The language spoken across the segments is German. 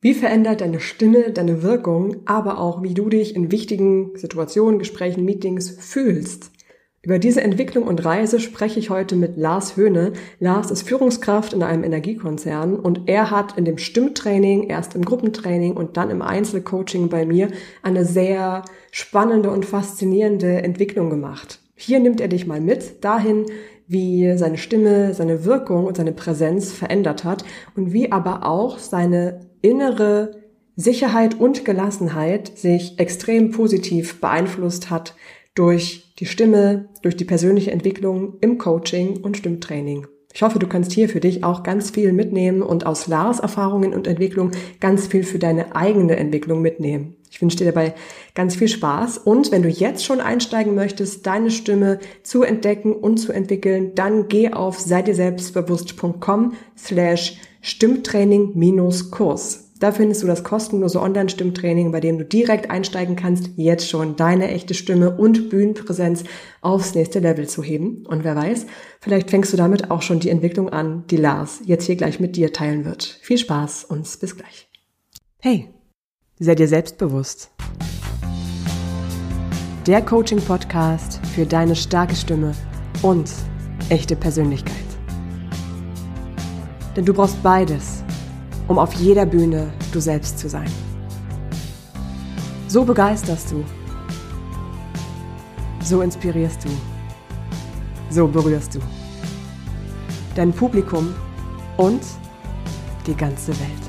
Wie verändert deine Stimme deine Wirkung, aber auch wie du dich in wichtigen Situationen, Gesprächen, Meetings fühlst? Über diese Entwicklung und Reise spreche ich heute mit Lars Höhne. Lars ist Führungskraft in einem Energiekonzern und er hat in dem Stimmtraining, erst im Gruppentraining und dann im Einzelcoaching bei mir eine sehr spannende und faszinierende Entwicklung gemacht. Hier nimmt er dich mal mit dahin, wie seine Stimme, seine Wirkung und seine Präsenz verändert hat und wie aber auch seine innere Sicherheit und Gelassenheit sich extrem positiv beeinflusst hat durch die Stimme, durch die persönliche Entwicklung im Coaching und Stimmtraining. Ich hoffe, du kannst hier für dich auch ganz viel mitnehmen und aus Lars Erfahrungen und Entwicklung ganz viel für deine eigene Entwicklung mitnehmen. Ich wünsche dir dabei ganz viel Spaß und wenn du jetzt schon einsteigen möchtest, deine Stimme zu entdecken und zu entwickeln, dann geh auf seidirselbstbewusst.com slash Stimmtraining-Kurs. Da findest du das kostenlose Online-Stimmtraining, bei dem du direkt einsteigen kannst, jetzt schon deine echte Stimme und Bühnenpräsenz aufs nächste Level zu heben. Und wer weiß, vielleicht fängst du damit auch schon die Entwicklung an, die Lars jetzt hier gleich mit dir teilen wird. Viel Spaß und bis gleich. Hey, sei dir selbstbewusst. Der Coaching-Podcast für deine starke Stimme und echte Persönlichkeit. Denn du brauchst beides, um auf jeder Bühne du selbst zu sein. So begeisterst du. So inspirierst du. So berührst du. Dein Publikum und die ganze Welt.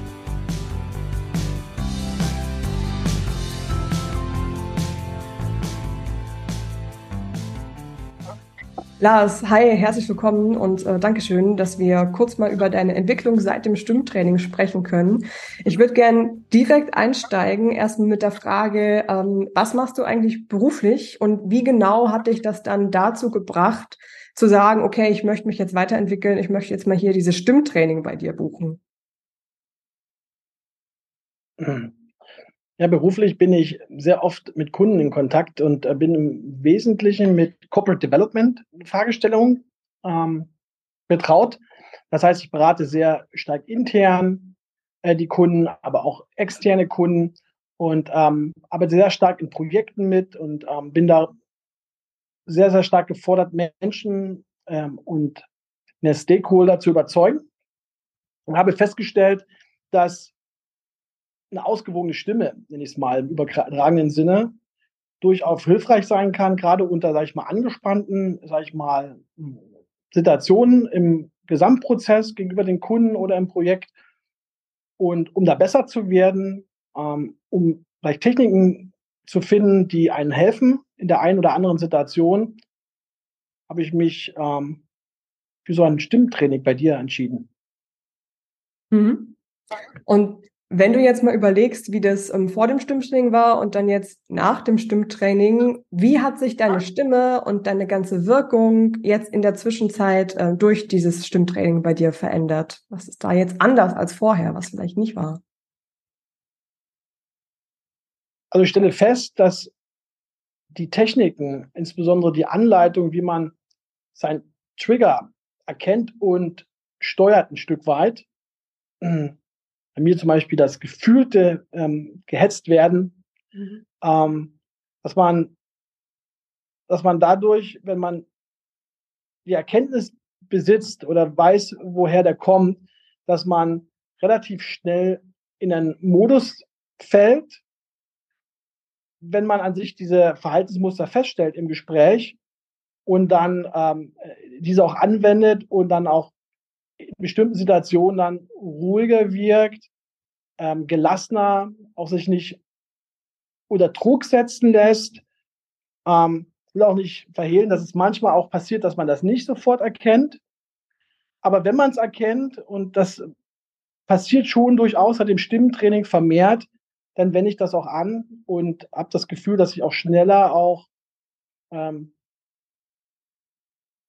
Lars, hi, herzlich willkommen und äh, Dankeschön, dass wir kurz mal über deine Entwicklung seit dem Stimmtraining sprechen können. Ich würde gern direkt einsteigen, erstmal mit der Frage, ähm, was machst du eigentlich beruflich und wie genau hat dich das dann dazu gebracht, zu sagen, okay, ich möchte mich jetzt weiterentwickeln, ich möchte jetzt mal hier dieses Stimmtraining bei dir buchen? Hm. Ja, beruflich bin ich sehr oft mit Kunden in Kontakt und äh, bin im Wesentlichen mit Corporate Development Fragestellungen ähm, betraut. Das heißt, ich berate sehr stark intern äh, die Kunden, aber auch externe Kunden und ähm, arbeite sehr stark in Projekten mit und ähm, bin da sehr, sehr stark gefordert, Menschen ähm, und eine Stakeholder zu überzeugen und habe festgestellt, dass eine ausgewogene Stimme, nenne ich es mal im übertragenen Sinne, durchaus hilfreich sein kann, gerade unter, sage ich mal, angespannten, sage ich mal, Situationen im Gesamtprozess gegenüber den Kunden oder im Projekt. Und um da besser zu werden, ähm, um vielleicht Techniken zu finden, die einen helfen in der einen oder anderen Situation, habe ich mich ähm, für so ein Stimmtraining bei dir entschieden. Mhm. Und wenn du jetzt mal überlegst, wie das ähm, vor dem Stimmtraining war und dann jetzt nach dem Stimmtraining, wie hat sich deine Stimme und deine ganze Wirkung jetzt in der Zwischenzeit äh, durch dieses Stimmtraining bei dir verändert? Was ist da jetzt anders als vorher, was vielleicht nicht war? Also ich stelle fest, dass die Techniken, insbesondere die Anleitung, wie man sein Trigger erkennt und steuert ein Stück weit, bei mir zum Beispiel das gefühlte ähm, gehetzt werden, mhm. ähm, dass man, dass man dadurch, wenn man die Erkenntnis besitzt oder weiß, woher der kommt, dass man relativ schnell in einen Modus fällt, wenn man an sich diese Verhaltensmuster feststellt im Gespräch und dann ähm, diese auch anwendet und dann auch in bestimmten Situationen dann ruhiger wirkt, ähm, gelassener, auch sich nicht unter Druck setzen lässt. Ähm, will auch nicht verhehlen, dass es manchmal auch passiert, dass man das nicht sofort erkennt. Aber wenn man es erkennt, und das passiert schon durchaus seit dem Stimmentraining vermehrt, dann wende ich das auch an und habe das Gefühl, dass ich auch schneller auch ähm,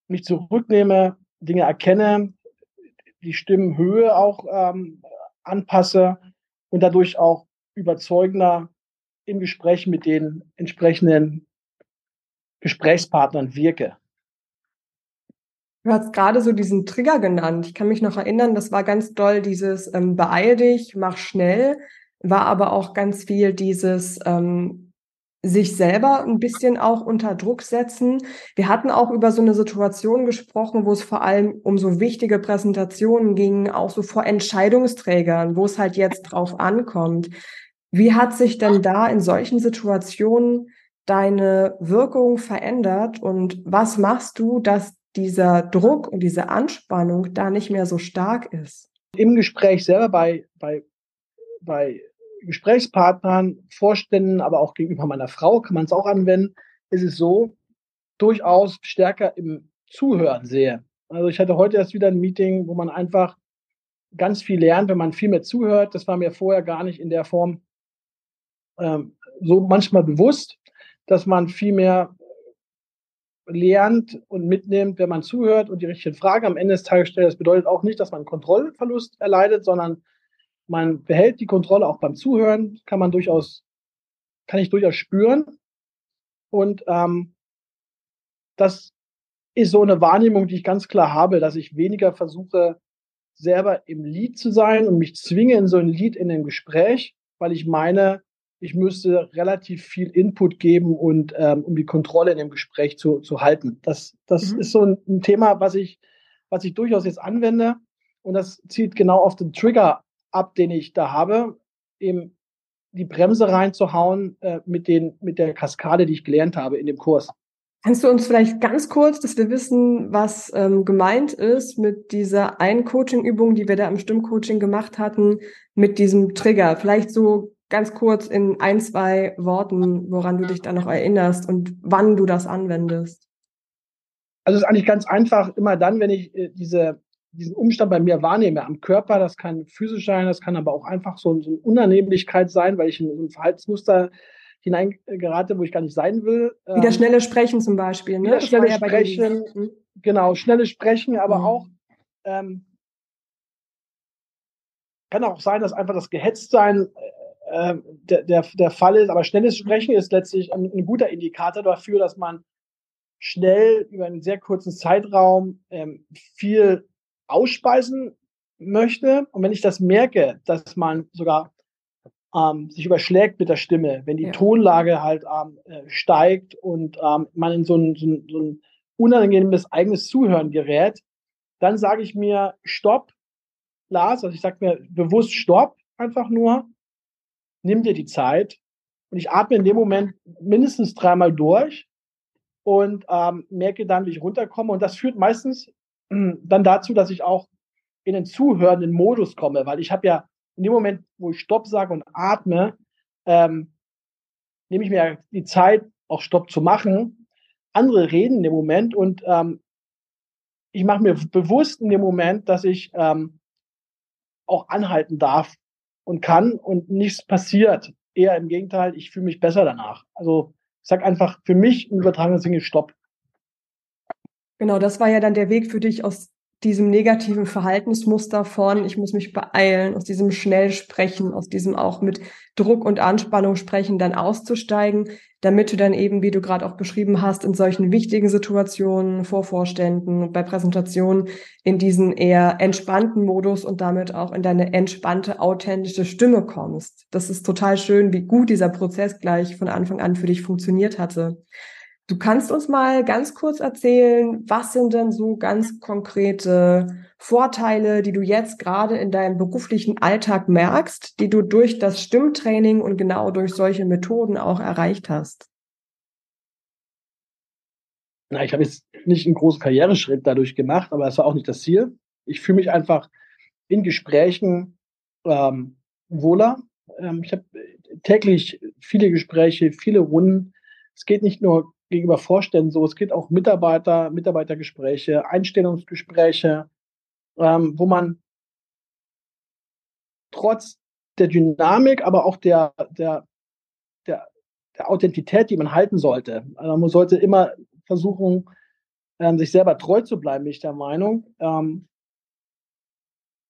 mich zurücknehme, Dinge erkenne, die Stimmenhöhe auch ähm, anpasse und dadurch auch überzeugender im Gespräch mit den entsprechenden Gesprächspartnern wirke. Du hast gerade so diesen Trigger genannt. Ich kann mich noch erinnern, das war ganz doll dieses ähm, beeil dich, mach schnell, war aber auch ganz viel dieses ähm, sich selber ein bisschen auch unter Druck setzen. Wir hatten auch über so eine Situation gesprochen, wo es vor allem um so wichtige Präsentationen ging, auch so vor Entscheidungsträgern, wo es halt jetzt drauf ankommt. Wie hat sich denn da in solchen Situationen deine Wirkung verändert und was machst du, dass dieser Druck und diese Anspannung da nicht mehr so stark ist? Im Gespräch selber bei, bei, bei Gesprächspartnern, Vorständen, aber auch gegenüber meiner Frau kann man es auch anwenden, ist es so, durchaus stärker im Zuhören sehe. Also ich hatte heute erst wieder ein Meeting, wo man einfach ganz viel lernt, wenn man viel mehr zuhört. Das war mir vorher gar nicht in der Form ähm, so manchmal bewusst, dass man viel mehr lernt und mitnimmt, wenn man zuhört und die richtigen Fragen am Ende des Tages stellt. Das bedeutet auch nicht, dass man Kontrollverlust erleidet, sondern man behält die Kontrolle auch beim Zuhören, kann man durchaus, kann ich durchaus spüren. Und ähm, das ist so eine Wahrnehmung, die ich ganz klar habe, dass ich weniger versuche, selber im Lied zu sein und mich zwinge in so ein Lied in einem Gespräch, weil ich meine, ich müsste relativ viel Input geben und ähm, um die Kontrolle in dem Gespräch zu, zu halten. Das, das mhm. ist so ein, ein, Thema, was ich, was ich durchaus jetzt anwende. Und das zielt genau auf den Trigger ab, den ich da habe, eben die Bremse reinzuhauen äh, mit, den, mit der Kaskade, die ich gelernt habe in dem Kurs. Kannst du uns vielleicht ganz kurz, dass wir wissen, was ähm, gemeint ist mit dieser einen Coaching-Übung, die wir da im Stimmcoaching gemacht hatten, mit diesem Trigger? Vielleicht so ganz kurz in ein, zwei Worten, woran du dich da noch erinnerst und wann du das anwendest. Also es ist eigentlich ganz einfach, immer dann, wenn ich äh, diese, diesen Umstand bei mir wahrnehme, am Körper, das kann physisch sein, das kann aber auch einfach so, so eine Unannehmlichkeit sein, weil ich in so ein Verhaltensmuster hineingerate, wo ich gar nicht sein will. Wieder ähm, schnelle Sprechen zum Beispiel, ne? Wieder schnelle Sprechen, hm? genau, schnelle Sprechen, aber mhm. auch ähm, kann auch sein, dass einfach das Gehetztsein äh, äh, der, der, der Fall ist. Aber schnelles Sprechen ist letztlich ein, ein, guter Indikator dafür, dass man schnell über einen sehr kurzen Zeitraum ähm, viel ausspeisen möchte. Und wenn ich das merke, dass man sogar ähm, sich überschlägt mit der Stimme, wenn die ja. Tonlage halt ähm, äh, steigt und ähm, man in so ein, so, ein, so ein unangenehmes eigenes Zuhören gerät, dann sage ich mir Stopp, Lars, also ich sage mir bewusst Stopp, einfach nur nimm dir die Zeit und ich atme in dem Moment mindestens dreimal durch und ähm, merke dann, wie ich runterkomme. Und das führt meistens dann dazu, dass ich auch in den zuhörenden Modus komme, weil ich habe ja in dem Moment, wo ich Stopp sage und atme, ähm, nehme ich mir die Zeit, auch Stopp zu machen. Andere reden in dem Moment und ähm, ich mache mir bewusst in dem Moment, dass ich ähm, auch anhalten darf und kann und nichts passiert. Eher im Gegenteil, ich fühle mich besser danach. Also ich sage einfach für mich im übertragenen Sinne Stopp. Genau, das war ja dann der Weg für dich aus diesem negativen Verhaltensmuster von, ich muss mich beeilen, aus diesem schnell sprechen, aus diesem auch mit Druck und Anspannung sprechen, dann auszusteigen, damit du dann eben, wie du gerade auch beschrieben hast, in solchen wichtigen Situationen, vor Vorständen, bei Präsentationen, in diesen eher entspannten Modus und damit auch in deine entspannte, authentische Stimme kommst. Das ist total schön, wie gut dieser Prozess gleich von Anfang an für dich funktioniert hatte. Du kannst uns mal ganz kurz erzählen, was sind denn so ganz konkrete Vorteile, die du jetzt gerade in deinem beruflichen Alltag merkst, die du durch das Stimmtraining und genau durch solche Methoden auch erreicht hast? Na, ich habe jetzt nicht einen großen Karriereschritt dadurch gemacht, aber das war auch nicht das Ziel. Ich fühle mich einfach in Gesprächen ähm, wohler. Ähm, ich habe täglich viele Gespräche, viele Runden. Es geht nicht nur gegenüber Vorständen so. Es geht auch Mitarbeiter, Mitarbeitergespräche, Einstellungsgespräche, ähm, wo man trotz der Dynamik, aber auch der, der, der, der Authentität, die man halten sollte. Also man sollte immer versuchen, ähm, sich selber treu zu bleiben, bin ich der Meinung. Ähm,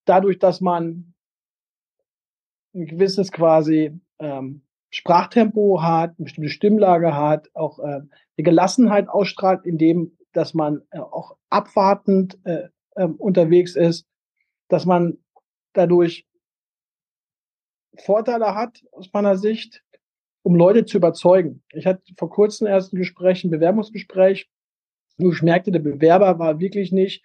dadurch, dass man ein gewisses quasi ähm, Sprachtempo hat, eine bestimmte Stimmlage hat, auch äh, eine Gelassenheit ausstrahlt in dem, dass man äh, auch abwartend äh, äh, unterwegs ist, dass man dadurch Vorteile hat aus meiner Sicht, um Leute zu überzeugen. Ich hatte vor kurzem erst ein Gespräch, ein Bewerbungsgespräch, wo ich merkte, der Bewerber war wirklich nicht,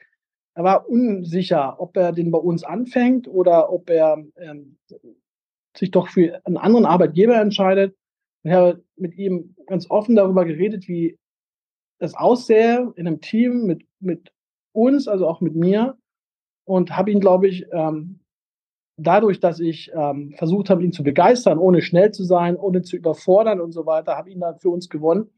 er war unsicher, ob er den bei uns anfängt oder ob er ähm, sich doch für einen anderen Arbeitgeber entscheidet. Ich habe mit ihm ganz offen darüber geredet, wie das aussähe in einem Team mit, mit uns, also auch mit mir. Und habe ihn, glaube ich, ähm, dadurch, dass ich ähm, versucht habe, ihn zu begeistern, ohne schnell zu sein, ohne zu überfordern und so weiter, habe ihn dann für uns gewonnen.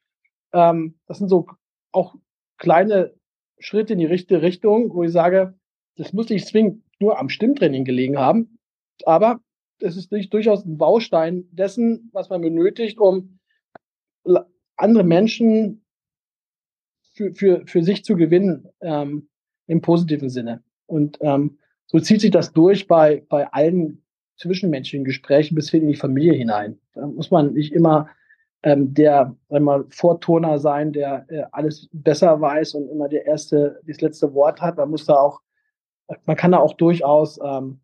Ähm, das sind so auch kleine Schritte in die richtige Richtung, wo ich sage, das muss nicht zwingend nur am Stimmtraining gelegen haben, aber es ist durchaus ein Baustein dessen, was man benötigt, um andere Menschen für, für, für sich zu gewinnen ähm, im positiven Sinne. Und ähm, so zieht sich das durch bei, bei allen zwischenmenschlichen Gesprächen bis hin in die Familie hinein. Da muss man nicht immer ähm, der einmal Vorturner sein, der äh, alles besser weiß und immer der erste, das letzte Wort hat. Man muss da auch, man kann da auch durchaus ähm,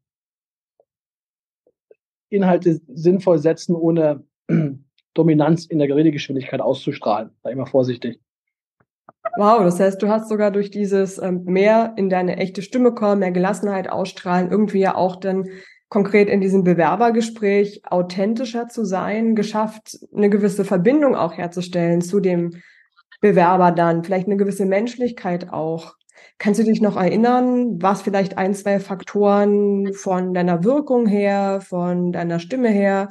Inhalte sinnvoll setzen, ohne Dominanz in der Redegeschwindigkeit auszustrahlen. Sei immer vorsichtig. Wow, das heißt, du hast sogar durch dieses ähm, mehr in deine echte Stimme kommen, mehr Gelassenheit ausstrahlen, irgendwie ja auch dann konkret in diesem Bewerbergespräch authentischer zu sein, geschafft, eine gewisse Verbindung auch herzustellen zu dem Bewerber dann, vielleicht eine gewisse Menschlichkeit auch. Kannst du dich noch erinnern, was vielleicht ein, zwei Faktoren von deiner Wirkung her, von deiner Stimme her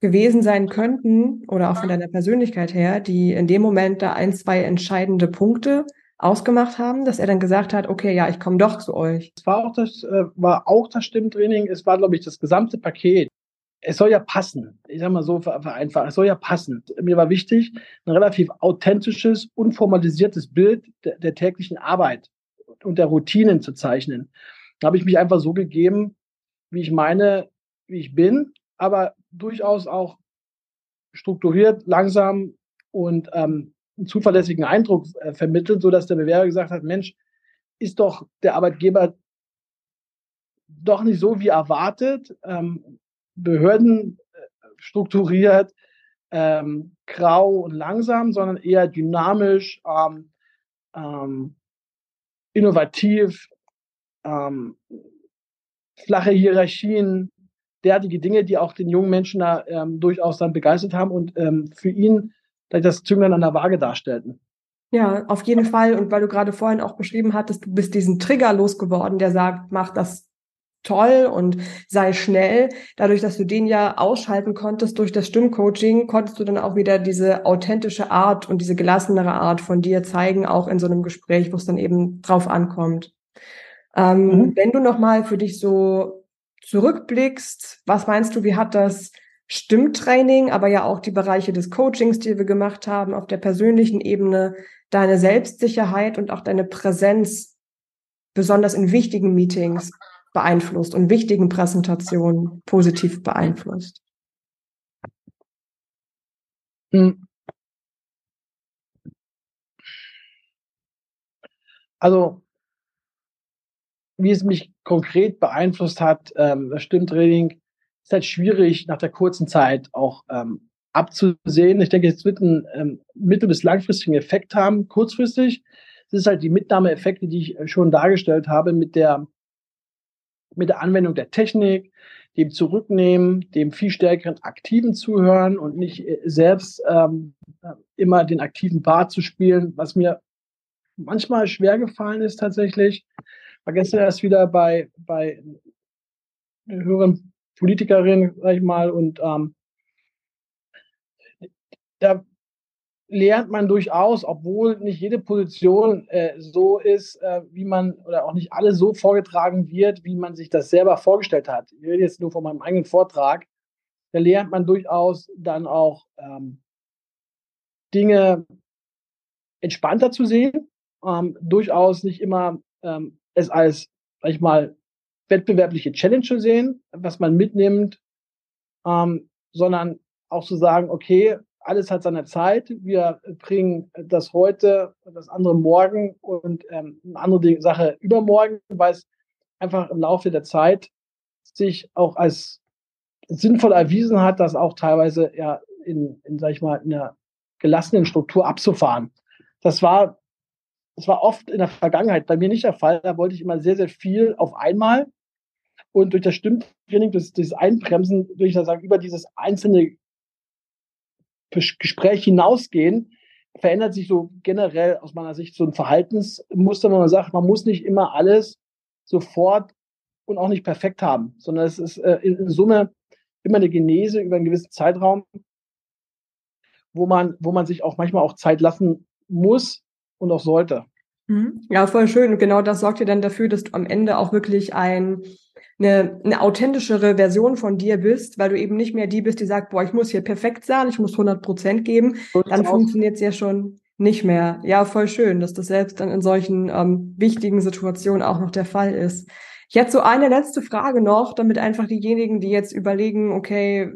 gewesen sein könnten oder auch von deiner Persönlichkeit her, die in dem Moment da ein, zwei entscheidende Punkte ausgemacht haben, dass er dann gesagt hat, okay, ja, ich komme doch zu euch. Es war auch das, äh, war auch das Stimmtraining, es war, glaube ich, das gesamte Paket. Es soll ja passen. Ich sag mal so vereinfacht. Es soll ja passen. Mir war wichtig, ein relativ authentisches, unformalisiertes Bild der, der täglichen Arbeit und der Routinen zu zeichnen. Da habe ich mich einfach so gegeben, wie ich meine, wie ich bin, aber durchaus auch strukturiert, langsam und ähm, einen zuverlässigen Eindruck äh, vermittelt, so dass der Bewerber gesagt hat, Mensch, ist doch der Arbeitgeber doch nicht so wie erwartet, ähm, Behörden äh, strukturiert, ähm, grau und langsam, sondern eher dynamisch, ähm, ähm, innovativ, ähm, flache Hierarchien, derartige Dinge, die auch den jungen Menschen da ähm, durchaus dann begeistert haben und ähm, für ihn das Zünglein an der Waage darstellten. Ja, auf jeden Fall. Und weil du gerade vorhin auch beschrieben hattest, du bist diesen Trigger losgeworden, der sagt, mach das toll und sei schnell. Dadurch, dass du den ja ausschalten konntest durch das Stimmcoaching, konntest du dann auch wieder diese authentische Art und diese gelassenere Art von dir zeigen, auch in so einem Gespräch, wo es dann eben drauf ankommt. Ähm, mhm. Wenn du nochmal für dich so zurückblickst, was meinst du, wie hat das Stimmtraining, aber ja auch die Bereiche des Coachings, die wir gemacht haben, auf der persönlichen Ebene, deine Selbstsicherheit und auch deine Präsenz, besonders in wichtigen Meetings, beeinflusst und wichtigen Präsentationen positiv beeinflusst? Hm. Also, wie es mich konkret beeinflusst hat, ähm, das Stimmtraining, ist halt schwierig nach der kurzen Zeit auch ähm, abzusehen. Ich denke, es wird einen ähm, mittel- bis langfristigen Effekt haben. Kurzfristig das ist halt die Mitnahmeeffekte, die ich äh, schon dargestellt habe mit der, mit der Anwendung der Technik, dem Zurücknehmen, dem viel stärkeren aktiven Zuhören und nicht äh, selbst ähm, äh, immer den aktiven Part zu spielen, was mir manchmal schwer gefallen ist tatsächlich. War gestern erst wieder bei, bei höheren Politikerin, sag ich mal, und ähm, da lernt man durchaus, obwohl nicht jede Position äh, so ist, äh, wie man oder auch nicht alles so vorgetragen wird, wie man sich das selber vorgestellt hat. Ich rede jetzt nur von meinem eigenen Vortrag. Da lernt man durchaus dann auch ähm, Dinge entspannter zu sehen, ähm, durchaus nicht immer ähm, es als, sag ich mal, wettbewerbliche Challenge zu sehen, was man mitnimmt, ähm, sondern auch zu sagen, okay, alles hat seine Zeit. Wir bringen das heute, das andere morgen und ähm, eine andere Sache übermorgen, weil es einfach im Laufe der Zeit sich auch als sinnvoll erwiesen hat, das auch teilweise ja in, in sag ich mal, in einer gelassenen Struktur abzufahren. Das war, das war oft in der Vergangenheit bei mir nicht der Fall. Da wollte ich immer sehr, sehr viel auf einmal. Und durch das Stimmtraining, das, das Einbremsen, durch das sagen, über dieses einzelne Gespräch hinausgehen, verändert sich so generell aus meiner Sicht so ein Verhaltensmuster, wo man sagt, man muss nicht immer alles sofort und auch nicht perfekt haben, sondern es ist äh, in, in Summe immer eine Genese über einen gewissen Zeitraum, wo man, wo man sich auch manchmal auch Zeit lassen muss und auch sollte. Mhm. Ja, voll schön. Und genau das sorgt ja dann dafür, dass du am Ende auch wirklich ein, eine, eine authentischere Version von dir bist, weil du eben nicht mehr die bist, die sagt, boah, ich muss hier perfekt sein, ich muss 100 Prozent geben. dann funktioniert es ja schon nicht mehr. Ja, voll schön, dass das selbst dann in solchen ähm, wichtigen Situationen auch noch der Fall ist. Ich hätte so eine letzte Frage noch, damit einfach diejenigen, die jetzt überlegen, okay,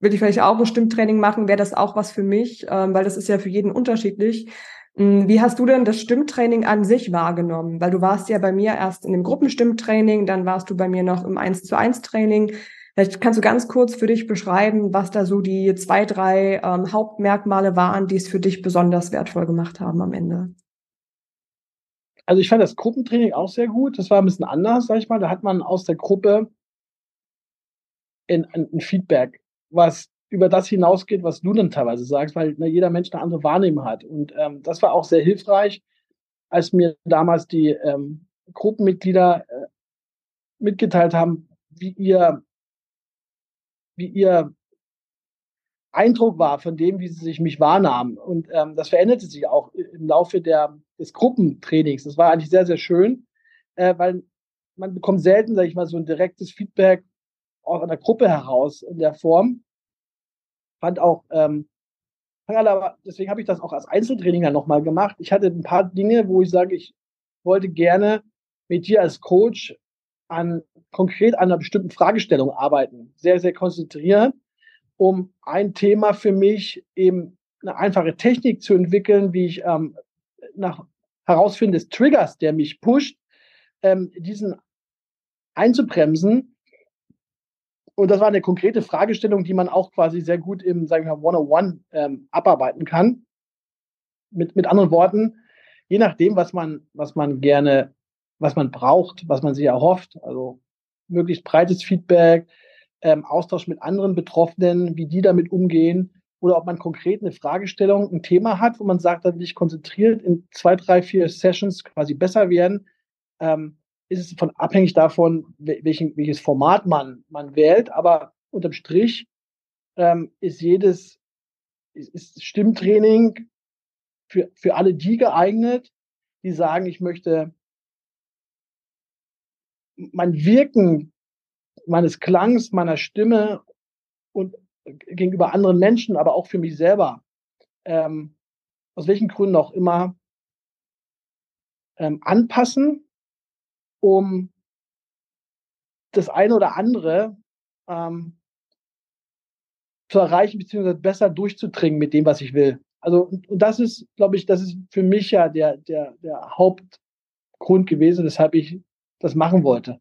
will ich vielleicht auch ein Stimmtraining machen, wäre das auch was für mich, ähm, weil das ist ja für jeden unterschiedlich. Hm, wie hast du denn das Stimmtraining an sich wahrgenommen? Weil du warst ja bei mir erst in dem Gruppenstimmtraining, dann warst du bei mir noch im 1 zu 1 Training. Vielleicht kannst du ganz kurz für dich beschreiben, was da so die zwei, drei ähm, Hauptmerkmale waren, die es für dich besonders wertvoll gemacht haben am Ende. Also ich fand das Gruppentraining auch sehr gut. Das war ein bisschen anders, sag ich mal. Da hat man aus der Gruppe ein, ein Feedback, was über das hinausgeht, was du dann teilweise sagst, weil ne, jeder Mensch eine andere Wahrnehmung hat. Und ähm, das war auch sehr hilfreich, als mir damals die ähm, Gruppenmitglieder äh, mitgeteilt haben, wie ihr, wie ihr Eindruck war von dem, wie sie sich mich wahrnahmen. Und ähm, das veränderte sich auch im Laufe der, des Gruppentrainings. Das war eigentlich sehr, sehr schön, äh, weil man bekommt selten, sage ich mal, so ein direktes Feedback aus einer Gruppe heraus in der Form fand auch, ähm, deswegen habe ich das auch als Einzeltraining dann nochmal gemacht. Ich hatte ein paar Dinge, wo ich sage, ich wollte gerne mit dir als Coach an konkret an einer bestimmten Fragestellung arbeiten. Sehr, sehr konzentriert, um ein Thema für mich eben eine einfache Technik zu entwickeln, wie ich ähm, nach Herausfinden des Triggers, der mich pusht, ähm, diesen einzubremsen und das war eine konkrete Fragestellung, die man auch quasi sehr gut im, sagen wir mal, 101 ähm, abarbeiten kann. Mit, mit anderen Worten, je nachdem, was man, was man gerne, was man braucht, was man sich erhofft, also möglichst breites Feedback, ähm, Austausch mit anderen Betroffenen, wie die damit umgehen, oder ob man konkret eine Fragestellung, ein Thema hat, wo man sagt, da will ich konzentriert in zwei, drei, vier Sessions quasi besser werden, ähm, ist es von abhängig davon, welchen, welches Format man, man wählt. Aber unterm Strich ähm, ist jedes ist, ist Stimmtraining für, für alle die geeignet, die sagen, ich möchte mein Wirken meines Klangs, meiner Stimme und gegenüber anderen Menschen, aber auch für mich selber, ähm, aus welchen Gründen auch immer, ähm, anpassen um das eine oder andere ähm, zu erreichen, beziehungsweise besser durchzudringen mit dem, was ich will. Also, und, das ist, glaube ich, das ist für mich ja der, der, der Hauptgrund gewesen, weshalb ich das machen wollte.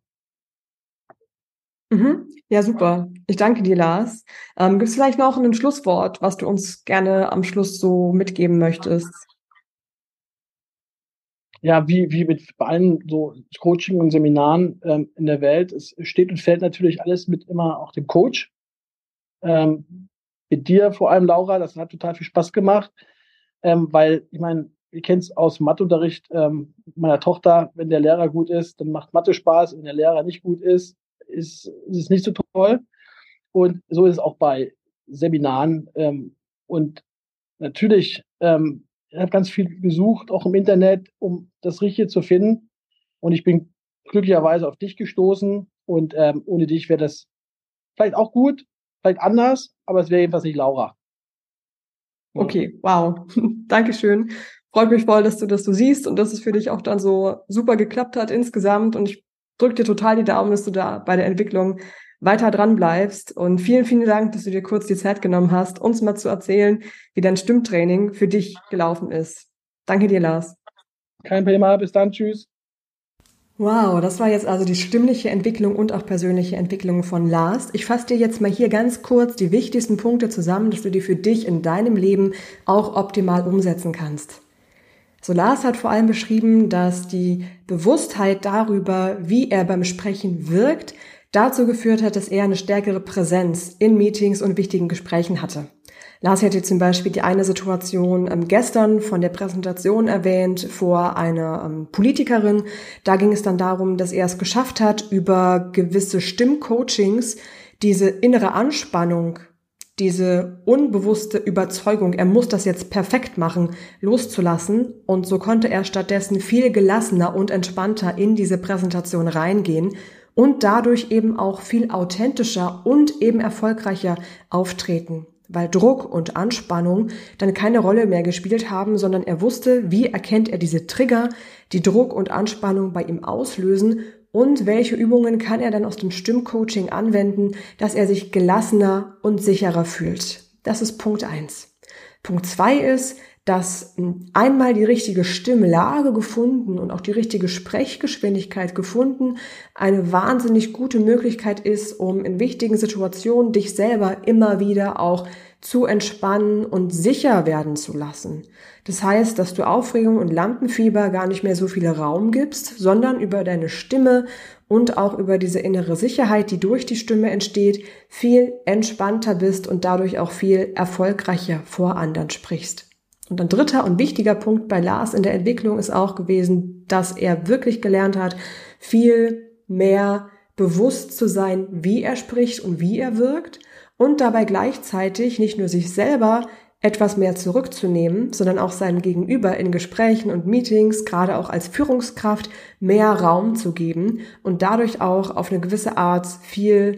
Mhm. Ja, super. Ich danke dir, Lars. Ähm, Gibt es vielleicht noch ein Schlusswort, was du uns gerne am Schluss so mitgeben möchtest? Ja, wie, wie mit allen so Coaching und Seminaren ähm, in der Welt, es steht und fällt natürlich alles mit immer auch dem Coach. Ähm, mit dir vor allem, Laura, das hat total viel Spaß gemacht, ähm, weil ich meine, ihr kennt es aus Matheunterricht ähm, meiner Tochter, wenn der Lehrer gut ist, dann macht Mathe Spaß, wenn der Lehrer nicht gut ist, ist, ist es nicht so toll. Und so ist es auch bei Seminaren. Ähm, und natürlich ähm, habe ganz viel gesucht, auch im Internet, um das Richtige zu finden. Und ich bin glücklicherweise auf dich gestoßen. Und ähm, ohne dich wäre das vielleicht auch gut, vielleicht anders, aber es wäre jedenfalls nicht Laura. Okay, wow. Dankeschön. Freut mich voll, dass du das so siehst und dass es für dich auch dann so super geklappt hat insgesamt. Und ich drücke dir total die Daumen, dass du da bei der Entwicklung weiter dran bleibst. Und vielen, vielen Dank, dass du dir kurz die Zeit genommen hast, uns mal zu erzählen, wie dein Stimmtraining für dich gelaufen ist. Danke dir, Lars. Kein Thema, bis dann, tschüss. Wow, das war jetzt also die stimmliche Entwicklung und auch persönliche Entwicklung von Lars. Ich fasse dir jetzt mal hier ganz kurz die wichtigsten Punkte zusammen, dass du die für dich in deinem Leben auch optimal umsetzen kannst. So Lars hat vor allem beschrieben, dass die Bewusstheit darüber, wie er beim Sprechen wirkt, dazu geführt hat, dass er eine stärkere Präsenz in Meetings und wichtigen Gesprächen hatte. Lars hätte zum Beispiel die eine Situation ähm, gestern von der Präsentation erwähnt vor einer ähm, Politikerin. Da ging es dann darum, dass er es geschafft hat, über gewisse Stimmcoachings diese innere Anspannung, diese unbewusste Überzeugung, er muss das jetzt perfekt machen, loszulassen. Und so konnte er stattdessen viel gelassener und entspannter in diese Präsentation reingehen und dadurch eben auch viel authentischer und eben erfolgreicher auftreten weil Druck und Anspannung dann keine Rolle mehr gespielt haben, sondern er wusste, wie erkennt er diese Trigger, die Druck und Anspannung bei ihm auslösen und welche Übungen kann er dann aus dem Stimmcoaching anwenden, dass er sich gelassener und sicherer fühlt. Das ist Punkt eins. Punkt zwei ist, dass einmal die richtige Stimmlage gefunden und auch die richtige Sprechgeschwindigkeit gefunden eine wahnsinnig gute Möglichkeit ist, um in wichtigen Situationen dich selber immer wieder auch zu entspannen und sicher werden zu lassen. Das heißt, dass du Aufregung und Lampenfieber gar nicht mehr so viel Raum gibst, sondern über deine Stimme und auch über diese innere Sicherheit, die durch die Stimme entsteht, viel entspannter bist und dadurch auch viel erfolgreicher vor anderen sprichst. Und ein dritter und wichtiger Punkt bei Lars in der Entwicklung ist auch gewesen, dass er wirklich gelernt hat, viel mehr bewusst zu sein, wie er spricht und wie er wirkt und dabei gleichzeitig nicht nur sich selber etwas mehr zurückzunehmen, sondern auch seinem Gegenüber in Gesprächen und Meetings, gerade auch als Führungskraft, mehr Raum zu geben und dadurch auch auf eine gewisse Art viel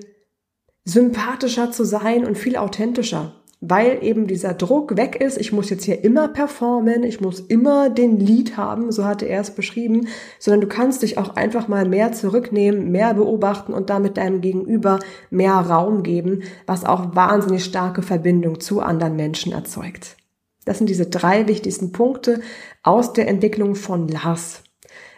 sympathischer zu sein und viel authentischer weil eben dieser Druck weg ist. Ich muss jetzt hier immer performen, ich muss immer den Lied haben, so hatte er es beschrieben, sondern du kannst dich auch einfach mal mehr zurücknehmen, mehr beobachten und damit deinem Gegenüber mehr Raum geben, was auch wahnsinnig starke Verbindung zu anderen Menschen erzeugt. Das sind diese drei wichtigsten Punkte aus der Entwicklung von Lars.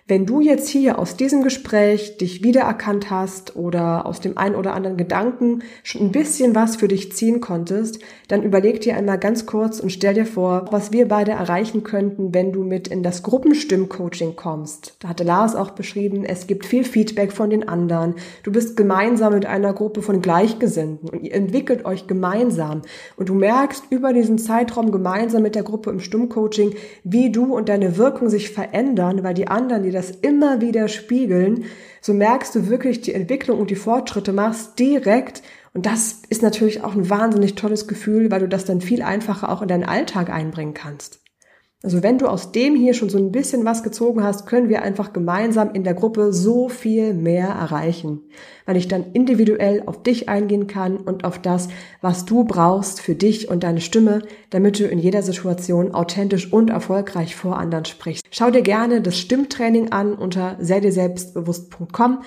Wenn du jetzt hier aus diesem Gespräch dich wiedererkannt hast oder aus dem einen oder anderen Gedanken schon ein bisschen was für dich ziehen konntest, dann überleg dir einmal ganz kurz und stell dir vor, was wir beide erreichen könnten, wenn du mit in das Gruppenstimmcoaching kommst. Da hatte Lars auch beschrieben, es gibt viel Feedback von den anderen. Du bist gemeinsam mit einer Gruppe von Gleichgesinnten und ihr entwickelt euch gemeinsam und du merkst über diesen Zeitraum gemeinsam mit der Gruppe im Stimmcoaching, wie du und deine Wirkung sich verändern, weil die anderen, die das immer wieder spiegeln, so merkst du wirklich die Entwicklung und die Fortschritte machst direkt. Und das ist natürlich auch ein wahnsinnig tolles Gefühl, weil du das dann viel einfacher auch in deinen Alltag einbringen kannst. Also wenn du aus dem hier schon so ein bisschen was gezogen hast, können wir einfach gemeinsam in der Gruppe so viel mehr erreichen, weil ich dann individuell auf dich eingehen kann und auf das, was du brauchst für dich und deine Stimme, damit du in jeder Situation authentisch und erfolgreich vor anderen sprichst. Schau dir gerne das Stimmtraining an unter selbstbewusst.com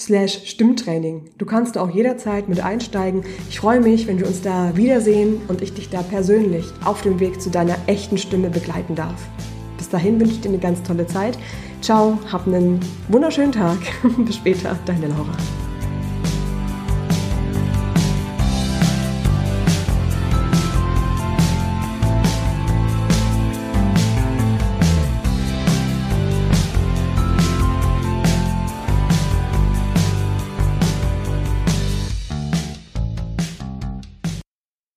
slash Stimmtraining. Du kannst auch jederzeit mit einsteigen. Ich freue mich, wenn wir uns da wiedersehen und ich dich da persönlich auf dem Weg zu deiner echten Stimme begleiten darf. Bis dahin wünsche ich dir eine ganz tolle Zeit. Ciao, hab einen wunderschönen Tag. Bis später, deine Laura.